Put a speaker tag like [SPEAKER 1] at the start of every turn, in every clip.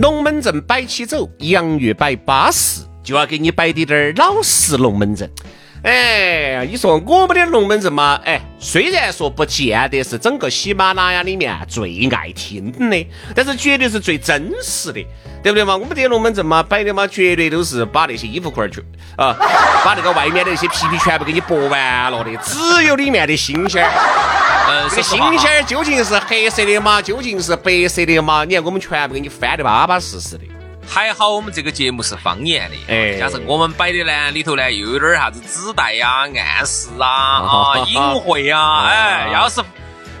[SPEAKER 1] 龙门阵摆起走，洋芋摆巴适，就要给你摆的点儿老式龙门阵。哎，你说我们的龙门阵嘛？哎，虽然说不见得是整个喜马拉雅里面最爱听的，但是绝对是最真实的，对不对嘛？我们这些龙门阵嘛，摆的嘛，绝对都是把那些衣服裤儿就啊，把那个外面的那些皮皮全部给你剥完了的，只有里面的新鲜儿。嗯，这个新鲜儿究竟是黑色的嘛？究竟是白色的嘛？你看我们全部给你翻的巴巴适适的。
[SPEAKER 2] 还好我们这个节目是方言的，哎，加上我们摆的呢，里头呢又有点啥子指代呀、暗示啊、啊隐晦呀，哎，要是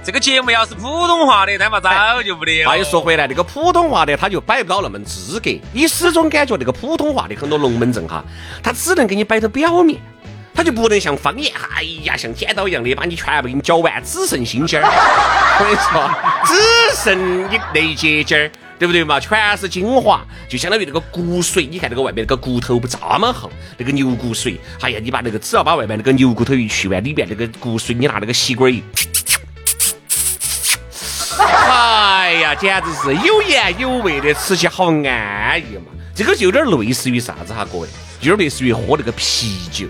[SPEAKER 2] 这个节目要是普通话的，他妈早就不得了。
[SPEAKER 1] 话又说回来，那个普通话的他就摆不到那么资格，你始终感觉那个普通话的很多龙门阵哈，他只能给你摆到表面，他就不能像方言，哎呀，像剪刀一样的把你全部给你搅完，只剩心尖儿。我跟你说，只剩你那一节尖儿。对不对嘛？全是精华，就相当于那个骨髓。你看那个外面那个骨头不这么厚，那个牛骨髓。哎呀，你把那个只要把外面那个牛骨头一去完，里面那个骨髓，你拿那个吸管一，哎呀，简直是有盐有味的，吃起好安逸嘛。这个就有点类似于啥子哈，各位，有点类似于喝那个啤酒。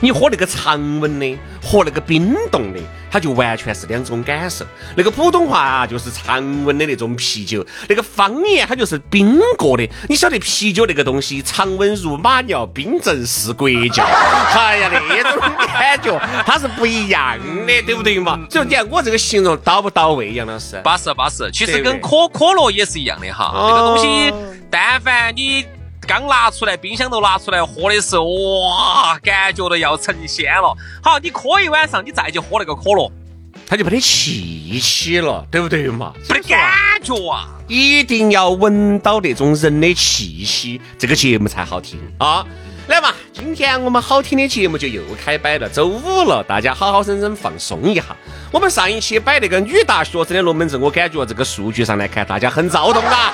[SPEAKER 1] 你喝那个常温的，和那个冰冻的，它就完全是两种感受。那个普通话啊，就是常温的那种啤酒；那个方言，它就是冰过的。你晓得啤酒那个东西，常温如马尿，冰镇是国窖。哎呀，那种感觉它是不一样的，对不对嘛？所以你看我这个形容到不到位，杨老师？
[SPEAKER 2] 巴适巴适。其实跟可可乐也是一样的哈，这个东西，但凡你。刚拿出来，冰箱头拿出来喝的时候，哇，感觉到要成仙了。好，你喝一晚上，你再去喝那个可乐，
[SPEAKER 1] 它就没得气息了，对不对嘛？
[SPEAKER 2] 没得感觉啊！
[SPEAKER 1] 一定要闻到那种人的气息，这个节目才好听啊！来嘛，今天我们好听的节目就又开摆了。周五了，大家好好生生放松一下。我们上一期摆那个女大学生的龙门阵，我感觉这个数据上来看，大家很躁动啊。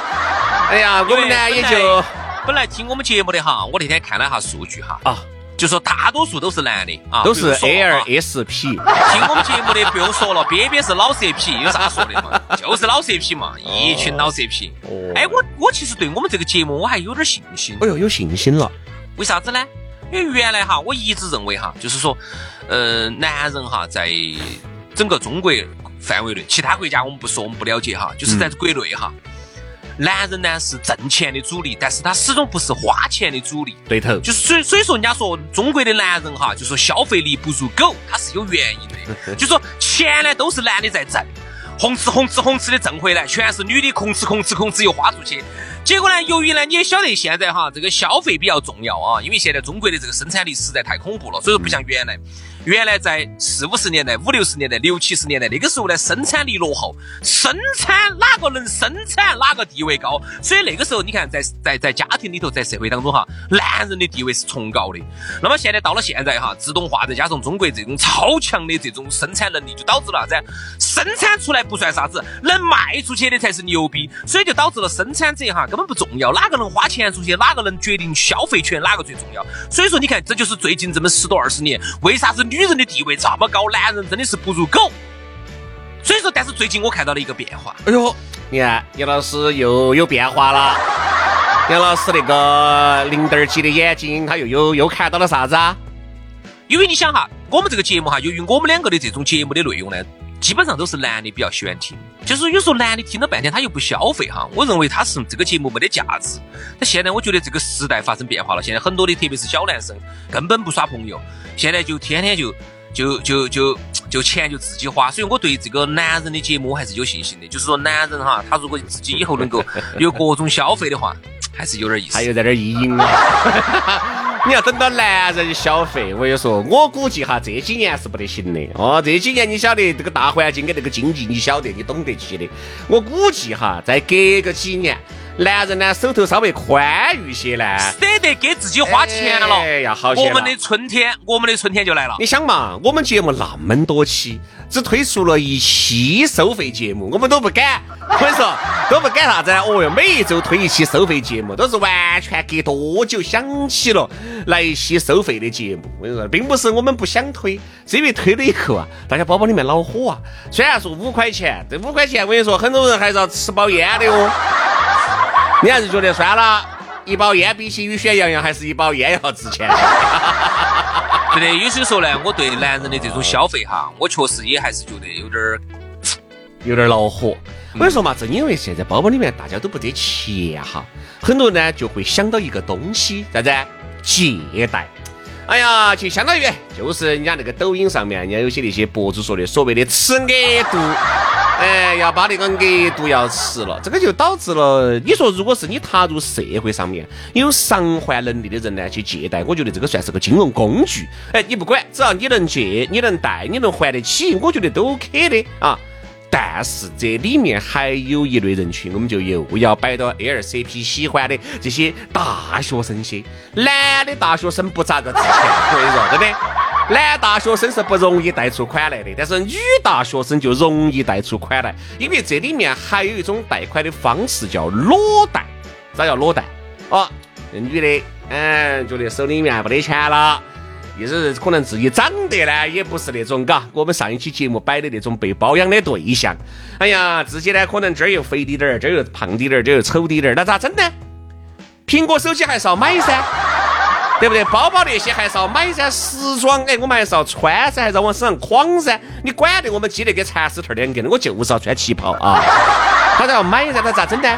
[SPEAKER 1] 哎呀，我们呢也就。
[SPEAKER 2] 本来听我们节目的哈，我那天看了一下数据哈，啊，就说大多数都是男的啊，
[SPEAKER 1] 都是 A R S P。听
[SPEAKER 2] 我们节目的不用说了，边边是老色皮，有啥说的嘛？就是老色皮嘛，一群老色皮。哦。哎，我我其实对我们这个节目我还有点信心。
[SPEAKER 1] 哎呦，有信心了？
[SPEAKER 2] 为啥子呢？因为原来哈，我一直认为哈，就是说，呃，男人哈，在整个中国范围内，其他国家我们不说，我们不了解哈，就是在国内哈。男人呢是挣钱的主力，但是他始终不是花钱的主力。
[SPEAKER 1] 对头，
[SPEAKER 2] 就是所以所以说，人家说中国的男人哈，就说消费力不如狗，他是有原因的。就说钱呢都是男的在挣，红吃红吃红吃的挣回来，全是女的空吃空吃空吃又花出去。结果呢，由于呢你也晓得现在哈这个消费比较重要啊，因为现在中国的这个生产力实在太恐怖了，所以说不像原来。原来在四五十年代、五六十年代、六七十年代，那个时候呢，生产力落后，生产哪个能生产，哪个地位高。所以那个时候，你看，在在在家庭里头，在社会当中哈，男人的地位是崇高的。那么现在到了现在哈，自动化再加上中国这种超强的这种生产能力，就导致了啥子？生产出来不算啥子，能卖出去的才是牛逼。所以就导致了生产者哈根本不重要，哪个能花钱出去，哪个能决定消费权，哪个最重要。所以说，你看，这就是最近这么十多二十年，为啥子？女人的地位这么高，男人真的是不如狗。所以说，但是最近我看到了一个变化。
[SPEAKER 1] 哎呦，你看杨老师又有变化了。杨老师那个零点几的眼睛，他又有又看到了啥子啊？
[SPEAKER 2] 因为你想哈，我们这个节目哈，由于我们两个的这种节目的内容呢，基本上都是男的比较喜欢听。就是有时候男的听了半天，他又不消费哈。我认为他是这个节目没得价值。但现在我觉得这个时代发生变化了，现在很多的特别是小男生根本不耍朋友。现在就天天就就就就就钱就自己花，所以我对这个男人的节目我还是有信心的。就是说男人哈，他如果自己以后能够有各种消费的话，还是有点意思。
[SPEAKER 1] 还有在这意淫啊！你要等到男人消费，我跟你说，我估计哈这几年是不得行的哦。这几年你晓得这个大环境跟这个经济，你晓得你懂得起的。我估计哈，再隔个几年，男人呢手头稍微宽裕些呢，
[SPEAKER 2] 舍得给自己花钱了。
[SPEAKER 1] 哎呀，好
[SPEAKER 2] 我们的春天，我们的春天就来了。
[SPEAKER 1] 你想嘛，我们节目那么多期，只推出了一期收费节目，我们都不敢。我跟你说，都不敢啥子？哦哟，每一周推一期收费节目，都是完全隔多久想起了来一期收费的节目。我跟你说，并不是我们不想推，是因为推了以后啊，大家包包里面恼火啊。虽然说五块钱，这五块钱我跟你说，很多人还是要吃包烟的哦。你还是觉得算了，一包烟比起雨选洋洋，还是一包烟要值钱。
[SPEAKER 2] 对的，有些时候呢，我对男人的这种消费哈，我确实也还是觉得有点儿
[SPEAKER 1] 有点恼火。我跟你说嘛，正因为现在包包里面大家都不得钱哈，很多人呢就会想到一个东西，啥子？借贷。哎呀，就相当于就是人家那个抖音上面，人家有些那些博主说的所谓的吃额度，哎，要把那个额度要吃了，这个就导致了，你说如果是你踏入社会上面有偿还能力的人呢，去借贷，我觉得这个算是个金融工具。哎，你不管，只要你能借，你能贷，你能还得起，我觉得都 OK 的啊。但是这里面还有一类人群，我们就又要摆到 LCP 喜欢的这些大学生些。男的大学生不咋个值钱，我跟你说，真的。男大学生是不容易贷出款来的，但是女大学生就容易贷出款来，因为这里面还有一种贷款的方式叫裸贷。啥叫裸贷？哦，这女的，嗯，觉得手里面没得钱了。意思是可能自己长得呢，也不是那种嘎，我们上一期节目摆的那种被包养的对象。哎呀，自己呢可能这儿又肥滴点儿，这儿又胖滴点儿，这儿又丑滴点儿，那咋整呢？苹果手机还是要买噻，对不对？包包那些还是要买噻，时装哎，我们还是要穿噻，还是要往身上框噻。你管得我们鸡得跟蚕丝头两个的，我就是要穿旗袍啊。他都要买噻，他咋整呢？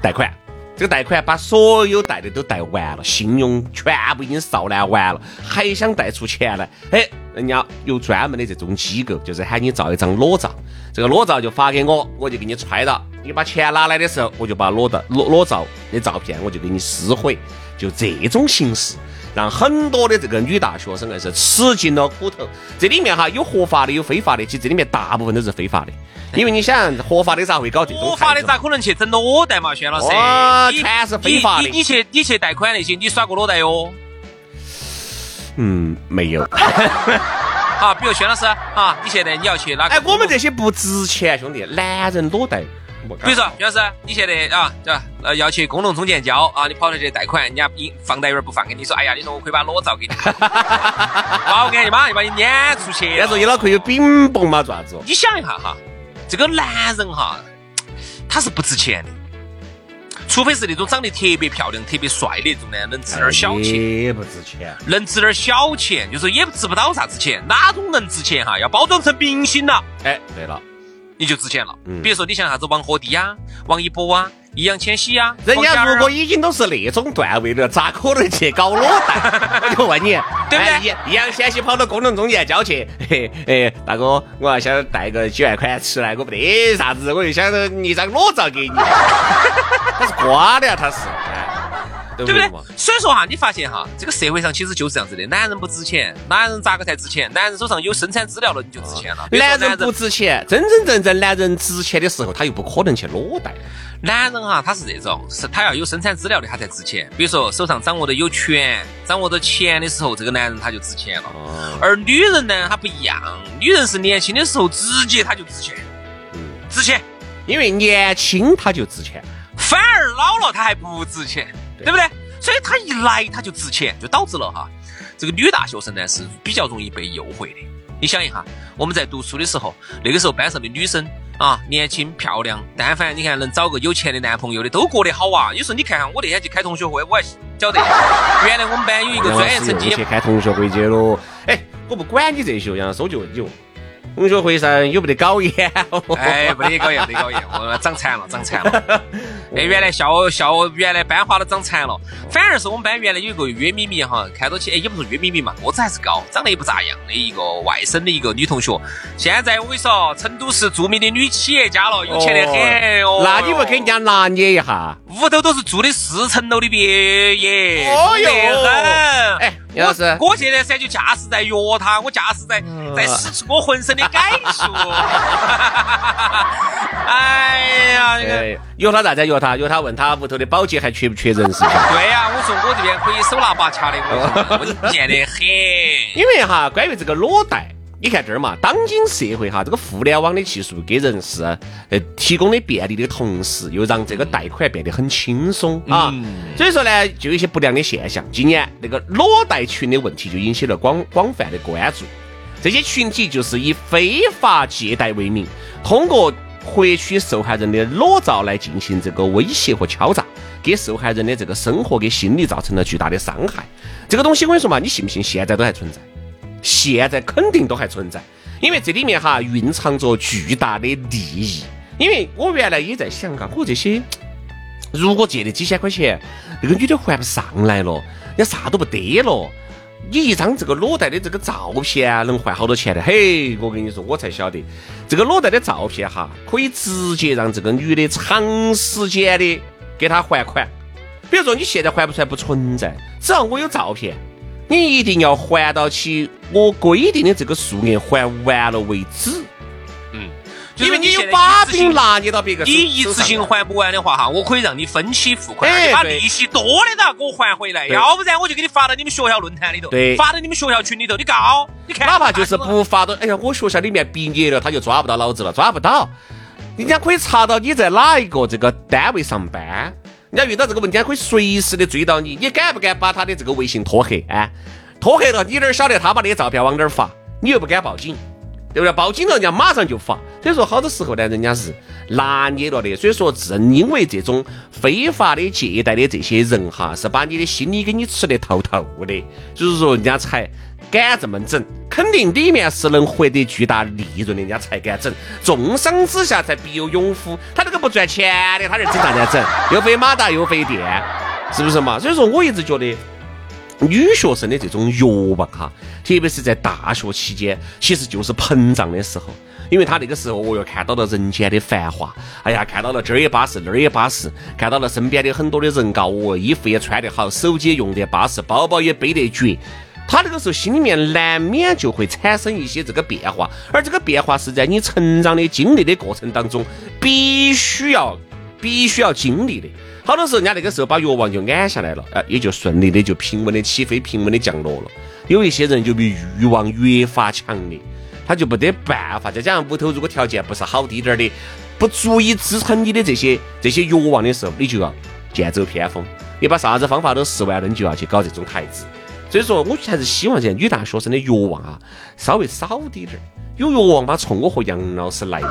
[SPEAKER 1] 贷款。这个贷款把所有贷的都贷完了，信用全部已经扫烂完了，还想贷出钱来？哎，人家有专门的这种机构，就是喊你照一张裸照，这个裸照就发给我，我就给你揣到。你把钱拿来的时候，我就把裸的裸裸照的照片我就给你撕毁，就这种形式，让很多的这个女大学生硬是吃尽了苦头。这里面哈有合法的，有非法的，其实这里面大部分都是非法的。因为你想，合法的咋会搞这种？
[SPEAKER 2] 合法的咋可能去整裸贷嘛，轩老师？
[SPEAKER 1] 哇，全是非法的。
[SPEAKER 2] 你去你去贷款那些，你耍过裸贷哟？
[SPEAKER 1] 嗯，没有。
[SPEAKER 2] 好，比如轩老师啊，你现在你要去哪个？
[SPEAKER 1] 哎，我们这些不值钱，兄弟，男人裸贷。
[SPEAKER 2] 比如说，薛老师，你现在啊，呃，要去工农中建交啊，你跑到去贷款，人家放贷员不放给你说，哎呀，你说我可以把裸照给你，好，我给你马上就把你撵出去。
[SPEAKER 1] 要说你脑壳有饼崩嘛，爪子？
[SPEAKER 2] 你想一下哈。这个男人哈，他是不值钱的，除非是那种长得特别漂亮、特别帅的那种呢，能值点小钱。
[SPEAKER 1] 也不值钱，
[SPEAKER 2] 能值点小钱，就是也值不到啥子钱。哪种能值钱哈？要包装成明星了。
[SPEAKER 1] 哎，对了，
[SPEAKER 2] 你就值钱了。嗯，比如说你像啥子王鹤棣呀、王一博啊。易烊千玺呀，
[SPEAKER 1] 人家如果已经都是那种段位了，咋可能去搞裸贷？我就问你，
[SPEAKER 2] 对不对？
[SPEAKER 1] 易烊千玺跑到工农中间交去，嘿，哎，大哥，我要想贷个几万块出来，我不得啥子，我就想一张裸照给你，他是瓜的呀，他是。
[SPEAKER 2] 对不对？所以说哈，你发现哈，这个社会上其实就是这样子的。男人不值钱，男人咋个才值钱？男人手上有生产资料了，你就值钱了。
[SPEAKER 1] 男人不值钱，真真正正男人值钱的时候，他又不可能去裸贷。
[SPEAKER 2] 男人哈，他是这种，是他要有生产资料的，他才值钱。比如说手上掌握的有权，掌握着钱的时候，这个男人他就值钱了。而女人呢，她不一样，女人是年轻的时候直接他就值钱，值钱，
[SPEAKER 1] 因为年轻他就值钱，
[SPEAKER 2] 反而老了他还不值钱。对不对？所以他一来他就值钱，就导致了哈，这个女大学生呢是比较容易被诱惑的。你想一下，我们在读书的时候，那个时候班上的女生啊，年轻漂亮，但凡你看能找个有钱的男朋友的，都过得好啊。有时候你看看，我那天去开同学会，我还晓得，原来我们班有一个专业成绩
[SPEAKER 1] 去开同学会去了。哎，我不管你这些，杨老师，我就有。同学会上有没得搞研？
[SPEAKER 2] 哎，没得搞研，没得搞研，我长残了，长残了。哎，原来校校原来班花都长残了，反而是我们班原来有一个约咪咪哈，看到起哎也不是约咪咪嘛，个子还是高，长得也不咋样的一个外省的一个女同学。现在我跟你说，成都市著名的女企业家了，有钱得很哦。
[SPEAKER 1] 那你不给人家拿捏一下？
[SPEAKER 2] 屋头都是住的四层楼的别野，
[SPEAKER 1] 哦哟
[SPEAKER 2] 很。
[SPEAKER 1] 哎，杨老师，
[SPEAKER 2] 我现在噻就驾驶在约他，我驾驶在在使出我浑身的解数。哎呀，那个
[SPEAKER 1] 哎，约他咋子？约他？约他问他屋头的保洁还缺不缺人是吧？
[SPEAKER 2] 对呀、我说我这边可以手拿把掐的，我稳健 得很。
[SPEAKER 1] 因为哈，关于这个裸贷，你看这儿嘛，当今社会哈，这个互联网的技术给人是呃提供的便利的同时，又让这个贷款变得很轻松啊。所以说呢，就有一些不良的现象。今年那个裸贷群的问题就引起了广广泛的关注。这些群体就是以非法借贷为名，通过获取受害人的裸照来进行这个威胁和敲诈，给受害人的这个生活跟心理造成了巨大的伤害。这个东西我跟你说嘛，你信不信？现在都还存在，现在肯定都还存在，因为这里面哈蕴藏着巨大的利益。因为我原来也在想啊，我这些如果借的几千块钱，那个女的还不上来了，人啥都不得了。你一张这个裸贷的这个照片，能换好多钱的？嘿，我跟你说，我才晓得，这个裸贷的照片哈，可以直接让这个女的长时间的给她还款。比如说你现在还不出来不存在，只要我有照片，你一定要还到起我规定的这个数额还完了为止。嗯因为你有把柄拿捏到别个
[SPEAKER 2] 你一次性还不完的话哈，我可以让你分期付款，把利息多的都要给我还回来，要不然我就给你发到你们学校论坛里头，
[SPEAKER 1] 对
[SPEAKER 2] 发到你们学校群里头，你告，你看，
[SPEAKER 1] 哪怕就是不发到，哎呀，我学校里面毕业了，他就抓不到老子了，抓不到。人家可以查到你在哪一个这个单位上班，人家遇到这个问题，可以随时的追到你。你敢不敢把他的这个微信拖黑？哎，拖黑了，你哪晓得他把那些照片往哪儿发？你又不敢报警，对不对？报警了，人家马上就发。所以说，好多时候呢，人家是拿捏了的。所以说，正因为这种非法的借贷的这些人哈，是把你的心理给你吃得透透的，就是说人家才敢这么整。肯定里面是能获得巨大利润的，人家才敢整。重赏之下才必有勇夫。他这个不赚钱的，他这整啥子整？又费马达又费电，是不是嘛？所以说我一直觉得。女学生的这种欲望哈，特别是在大学期间，其实就是膨胀的时候，因为他那个时候我又看到了人间的繁华，哎呀，看到了这儿也巴适，那儿也巴适，看到了身边的很多的人嘎，哦，衣服也穿得好，手机也用得巴适，包包也背得绝。他那个时候心里面难免就会产生一些这个变化，而这个变化是在你成长的经历的过程当中必须要必须要经历的。好多时候，人家那个时候把欲望就按下来了，呃，也就顺利的就平稳的起飞，平稳的降落了。有一些人就比欲望越发强烈，他就没得办法。再加上屋头如果条件不是好滴点儿的，不足以支撑你的这些这些欲望的时候，你就要剑走偏锋。你把啥子方法都试完了，你就要去搞这种台子。所以说，我还是希望现在女大学生的欲望啊，稍微少滴点儿。有欲望嘛，冲我和杨老师来。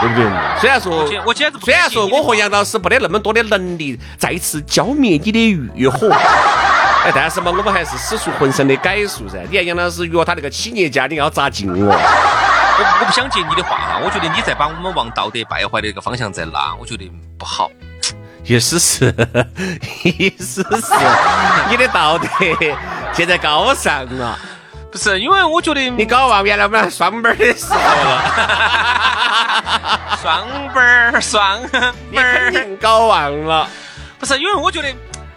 [SPEAKER 1] 对不对？虽然说
[SPEAKER 2] 我简直
[SPEAKER 1] 虽然说我和杨老师没得那么多的能力再次浇灭你的欲火，哎，但是嘛，我们还是使出浑身的解数噻。你看杨老师约他那个企业家，你要咋进我？
[SPEAKER 2] 我我不想接你的话哈，我觉得你在把我们往道德败坏的一个方向在拉，我觉得不好。
[SPEAKER 1] 意思是，意思是，你的道德现在高尚了。
[SPEAKER 2] 不是，因为我觉得
[SPEAKER 1] 你搞忘原来我们双班儿的时候了，
[SPEAKER 2] 双班儿双班儿，
[SPEAKER 1] 定搞忘了。
[SPEAKER 2] 不是，因为我觉得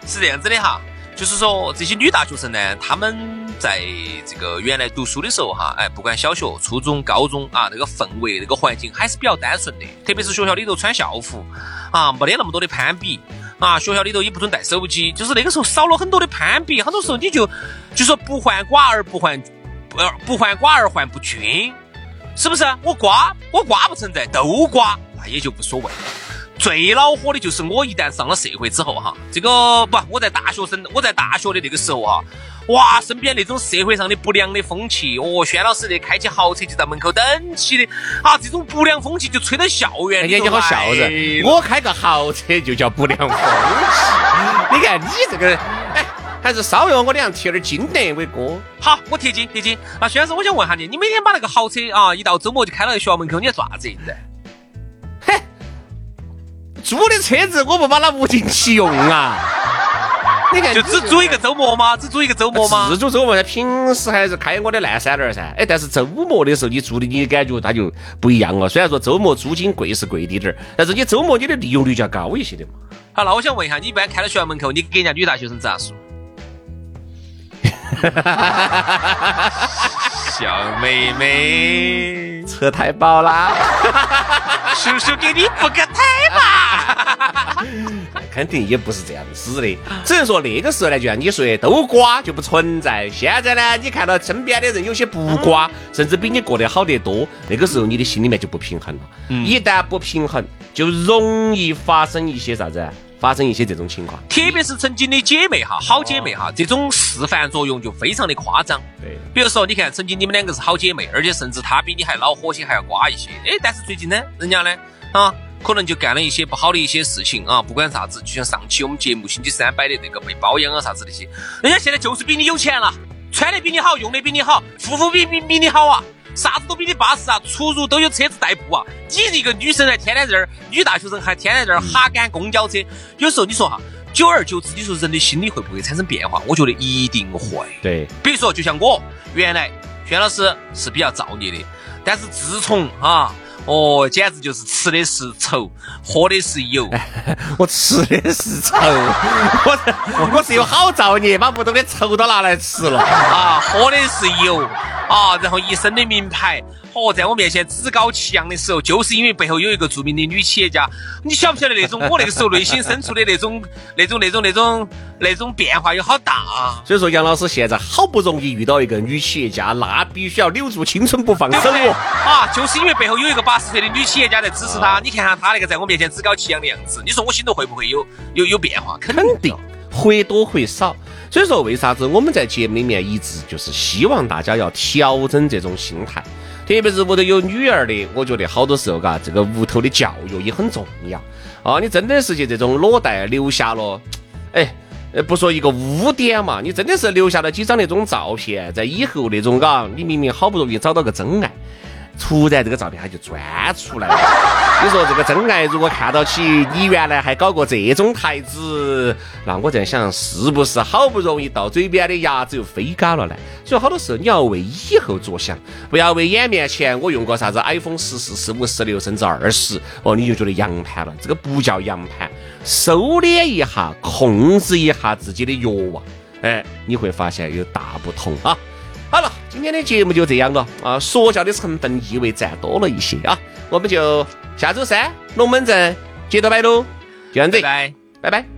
[SPEAKER 2] 是这样子的哈，就是说这些女大学生呢，她们在这个原来读书的时候哈，哎，不管小学、初中、高中啊，那个氛围、那个环境还是比较单纯的，特别是学校里头穿校服啊，没得那么多的攀比。啊，学校里头也不准带手机，就是那个时候少了很多的攀比，很多时候你就就说不患寡而不患不不患寡而患不均，是不是？我瓜我瓜不存在，都瓜那也就无所谓。最恼火的就是我一旦上了社会之后哈，这个不，我在大学生，我在大学的那个时候哈，哇，身边那种社会上的不良的风气，哦，轩老师的开起豪车就在门口等起的，啊，这种不良风气就吹到校园里头
[SPEAKER 1] 人家就好笑
[SPEAKER 2] 来
[SPEAKER 1] 人，我开个豪车就叫不良风气。你看你这个，哎，还是稍微往我脸上贴点金那伟哥。
[SPEAKER 2] 好，我贴金贴金。那薛老师，我想问下你，你每天把那个豪车啊，一到周末就开到学校门口，你要做啥子？
[SPEAKER 1] 嘿，租的车子我不把它物尽其用啊。
[SPEAKER 2] 你看，就只租一个周末吗？只租一个周末吗？
[SPEAKER 1] 自租周末，平时还是开我的烂三轮噻。哎，但是周末的时候你租的，你感觉它就不一样了。虽然说周末租金贵是贵滴点儿，但是你周末你的利用率就要高一些的嘛。
[SPEAKER 2] 好，那我想问一下，你一般开到学校门口，你给人家女大学生咋说？小妹妹，
[SPEAKER 1] 车太爆啦，
[SPEAKER 2] 叔叔给你补个胎吧。
[SPEAKER 1] 肯定也不是这样子的，只能说那个时候呢，就像你说的，都瓜就不存在。现在呢，你看到身边的人有些不瓜，甚至比你过得好得多，那个时候你的心里面就不平衡了。一旦不平衡，就容易发生一些啥子？发生一些这种情况，
[SPEAKER 2] 特别是曾经的姐妹哈，好姐妹哈，这种示范作用就非常的夸张。
[SPEAKER 1] 对，
[SPEAKER 2] 比如说，你看，曾经你们两个是好姐妹，而且甚至她比你还恼火些，还要瓜一些。哎，但是最近呢，人家呢，啊，可能就干了一些不好的一些事情啊，不管啥子，就像上期我们节目星期三摆的那个被包养啊啥子那些，人家现在就是比你有钱了，穿的比你好，用的比你好，护肤比比比你好啊。啥子都比你巴适啊，出入都有车子代步啊。你一个女生还天天在这儿，女大学生还天天在这儿哈赶公交车。有时候你说哈，久而久之，你说人的心理会不会产生变化？我觉得一定会。
[SPEAKER 1] 对，
[SPEAKER 2] 比如说，就像我原来轩老师是比较造孽的，但是自从啊。哦，简直就是吃的是愁，喝的是油。
[SPEAKER 1] 我吃的是愁，我我是有好造孽，把屋头的愁都拿来吃了啊！
[SPEAKER 2] 喝的是油啊，然后一身的名牌。哦，在我面前趾高气扬的时候，就是因为背后有一个著名的女企业家。你晓不晓得那种我那个时候内心深处的那种、那种、那种、那种、那种变化有好大？
[SPEAKER 1] 所以说，杨老师现在好不容易遇到一个女企业家，那必须要留住青春不放手哦。
[SPEAKER 2] 啊，就是因为背后有一个八十岁的女企业家在支持他。你看看他那个在我面前趾高气扬的样子，你说我心头会不会有有有变化？
[SPEAKER 1] 肯定，或多或少。所以说，为啥子我们在节目里面一直就是希望大家要调整这种心态？特别是屋头有女儿的，我觉得好多时候，嘎，这个屋头的教育也很重要啊！你真的是去这种裸贷留下了，哎，不说一个污点嘛，你真的是留下了几张那种照片，在以后那种，嘎，你明明好不容易找到个真爱。突然这个照片他就钻出来了，你说这个真爱如果看到起你原来还搞过这种台子，那我在想是不是好不容易到嘴边的牙子又飞嘎了呢？所以好多时候你要为以后着想，不要为眼面前我用过啥子 iPhone 十四、十五、十六甚至二十哦，你就觉得洋盘了，这个不叫洋盘，收敛一下，控制一下自己的欲望，哎，你会发现有大不同啊。今天的节目就这样了啊！说教的成分意味占多了一些啊，我们就下周三龙门阵接着摆喽，就这样子，
[SPEAKER 2] 拜
[SPEAKER 1] 拜拜。